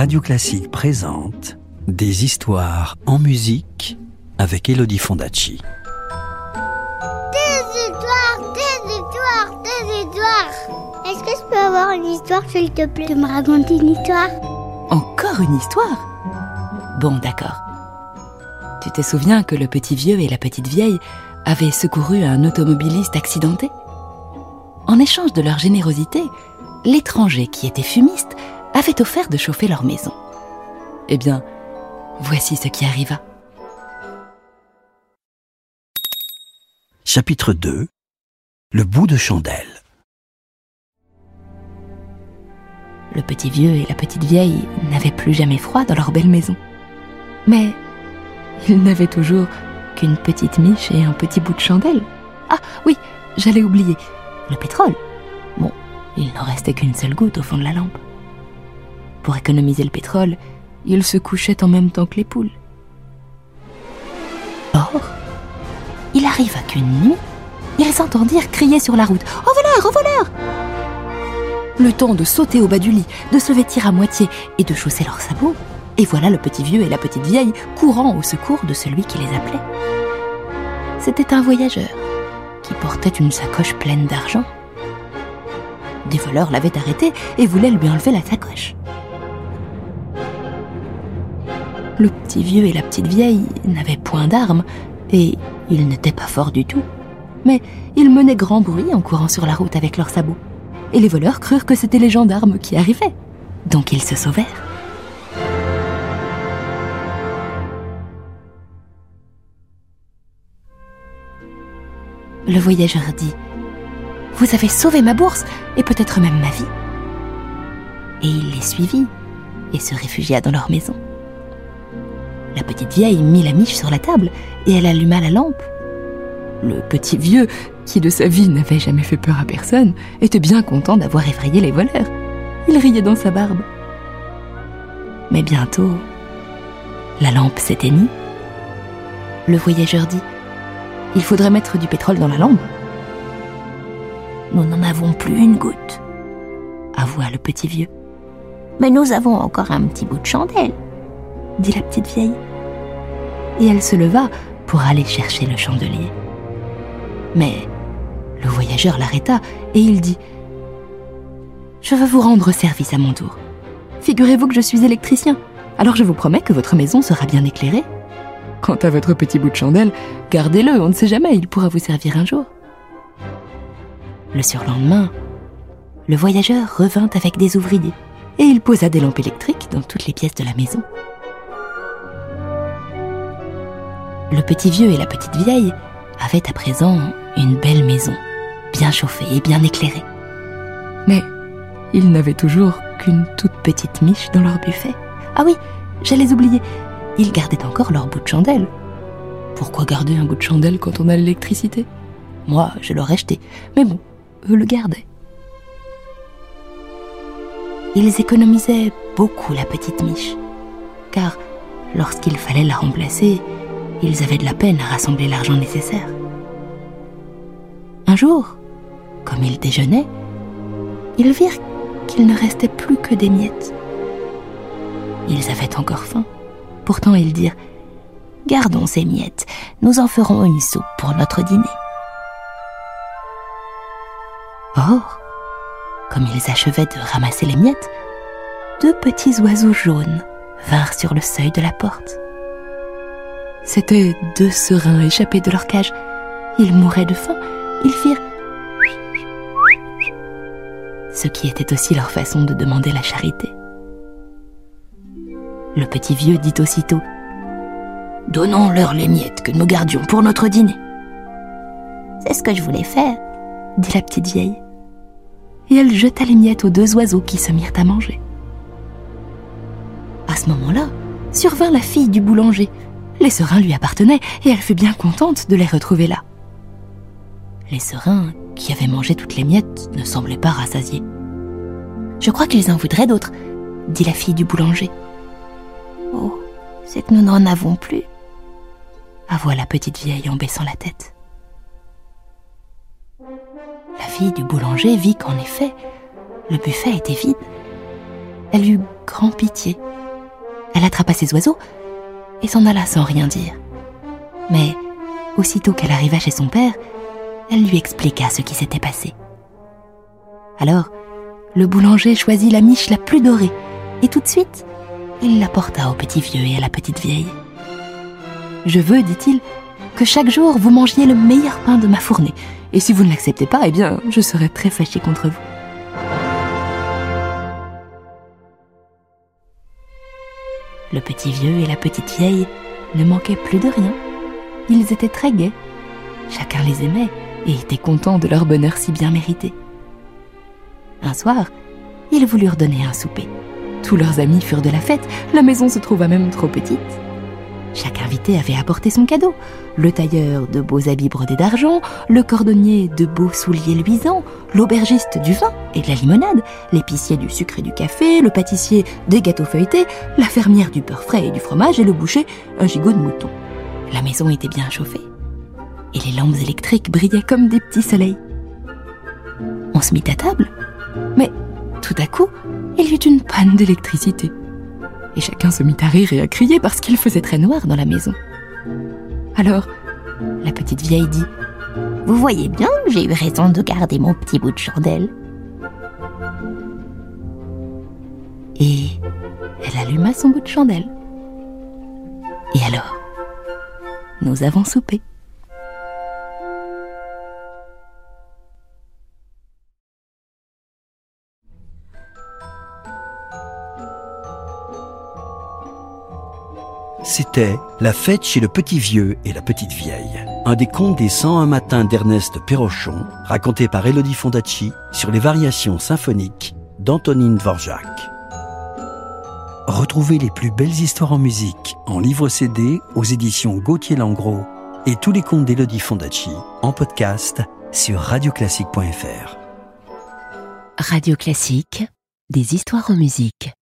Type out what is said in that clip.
Radio Classique présente Des histoires en musique avec Elodie Fondacci. Des histoires, des histoires, des histoires. Est-ce que je peux avoir une histoire, s'il te plaît, de me raconter une histoire? Encore une histoire? Bon, d'accord. Tu te souviens que le petit vieux et la petite vieille avaient secouru un automobiliste accidenté? En échange de leur générosité, l'étranger qui était fumiste avait offert de chauffer leur maison. Eh bien, voici ce qui arriva. Chapitre 2 Le bout de chandelle. Le petit vieux et la petite vieille n'avaient plus jamais froid dans leur belle maison. Mais ils n'avaient toujours qu'une petite miche et un petit bout de chandelle. Ah oui, j'allais oublier, le pétrole. Bon, il n'en restait qu'une seule goutte au fond de la lampe. Pour économiser le pétrole, ils se couchaient en même temps que les poules. Or, il arriva qu'une nuit, ils entendirent crier sur la route Au voleur, au voleur Le temps de sauter au bas du lit, de se vêtir à moitié et de chausser leurs sabots, et voilà le petit vieux et la petite vieille courant au secours de celui qui les appelait. C'était un voyageur qui portait une sacoche pleine d'argent. Des voleurs l'avaient arrêté et voulaient lui enlever la sacoche. Le petit vieux et la petite vieille n'avaient point d'armes et ils n'étaient pas forts du tout. Mais ils menaient grand bruit en courant sur la route avec leurs sabots. Et les voleurs crurent que c'étaient les gendarmes qui arrivaient. Donc ils se sauvèrent. Le voyageur dit Vous avez sauvé ma bourse et peut-être même ma vie. Et il les suivit et se réfugia dans leur maison. La petite vieille mit la miche sur la table et elle alluma la lampe. Le petit vieux, qui de sa vie n'avait jamais fait peur à personne, était bien content d'avoir effrayé les voleurs. Il riait dans sa barbe. Mais bientôt, la lampe s'éteignit. Le voyageur dit Il faudrait mettre du pétrole dans la lampe. Nous n'en avons plus une goutte, avoua le petit vieux. Mais nous avons encore un petit bout de chandelle, dit la petite vieille. Et elle se leva pour aller chercher le chandelier. Mais le voyageur l'arrêta et il dit Je veux vous rendre service à mon tour. Figurez-vous que je suis électricien, alors je vous promets que votre maison sera bien éclairée. Quant à votre petit bout de chandelle, gardez-le, on ne sait jamais, il pourra vous servir un jour. Le surlendemain, le voyageur revint avec des ouvriers et il posa des lampes électriques dans toutes les pièces de la maison. Le petit vieux et la petite vieille avaient à présent une belle maison, bien chauffée et bien éclairée. Mais ils n'avaient toujours qu'une toute petite miche dans leur buffet. Ah oui, j'allais oublier, ils gardaient encore leur bout de chandelle. Pourquoi garder un bout de chandelle quand on a l'électricité? Moi, je l'aurais jeté, mais bon, eux le gardaient. Ils économisaient beaucoup la petite miche, car lorsqu'il fallait la remplacer, ils avaient de la peine à rassembler l'argent nécessaire. Un jour, comme ils déjeunaient, ils virent qu'il ne restait plus que des miettes. Ils avaient encore faim. Pourtant, ils dirent Gardons ces miettes, nous en ferons une soupe pour notre dîner. Or, comme ils achevaient de ramasser les miettes, deux petits oiseaux jaunes vinrent sur le seuil de la porte. C'étaient deux serins échappés de leur cage. Ils mouraient de faim. Ils firent ce qui était aussi leur façon de demander la charité. Le petit vieux dit aussitôt Donnons-leur les miettes que nous gardions pour notre dîner. C'est ce que je voulais faire, dit la petite vieille. Et elle jeta les miettes aux deux oiseaux qui se mirent à manger. À ce moment-là, survint la fille du boulanger. Les serins lui appartenaient et elle fut bien contente de les retrouver là. Les serins, qui avaient mangé toutes les miettes, ne semblaient pas rassasiés. Je crois qu'ils en voudraient d'autres, dit la fille du boulanger. Oh, c'est que nous n'en avons plus, avoua la petite vieille en baissant la tête. La fille du boulanger vit qu'en effet, le buffet était vide. Elle eut grand pitié Elle attrapa ses oiseaux et s'en alla sans rien dire. Mais aussitôt qu'elle arriva chez son père, elle lui expliqua ce qui s'était passé. Alors, le boulanger choisit la miche la plus dorée et tout de suite, il la porta au petit vieux et à la petite vieille. Je veux, dit-il, que chaque jour vous mangiez le meilleur pain de ma fournée, et si vous ne l'acceptez pas, eh bien, je serai très fâché contre vous. Le petit vieux et la petite vieille ne manquaient plus de rien. Ils étaient très gais. Chacun les aimait et était content de leur bonheur si bien mérité. Un soir, ils voulurent donner un souper. Tous leurs amis furent de la fête, la maison se trouva même trop petite. Chaque invité avait apporté son cadeau. Le tailleur de beaux habits brodés d'argent, le cordonnier de beaux souliers luisants, l'aubergiste du vin et de la limonade, l'épicier du sucre et du café, le pâtissier des gâteaux feuilletés, la fermière du beurre frais et du fromage et le boucher un gigot de mouton. La maison était bien chauffée et les lampes électriques brillaient comme des petits soleils. On se mit à table, mais tout à coup, il y eut une panne d'électricité et chacun se mit à rire et à crier parce qu'il faisait très noir dans la maison. Alors, la petite vieille dit Vous voyez bien que j'ai eu raison de garder mon petit bout de chandelle. Et elle alluma son bout de chandelle. Et alors, nous avons soupé. C'était La fête chez le petit vieux et la petite vieille, un des contes des 101 matins d'Ernest Perrochon, raconté par Elodie Fondacci sur les variations symphoniques d'Antonine Dvorak. Retrouvez les plus belles histoires en musique en livre CD aux éditions Gauthier Langros et tous les contes d'Elodie Fondacci en podcast sur radioclassique.fr. Radio Classique, des histoires en musique.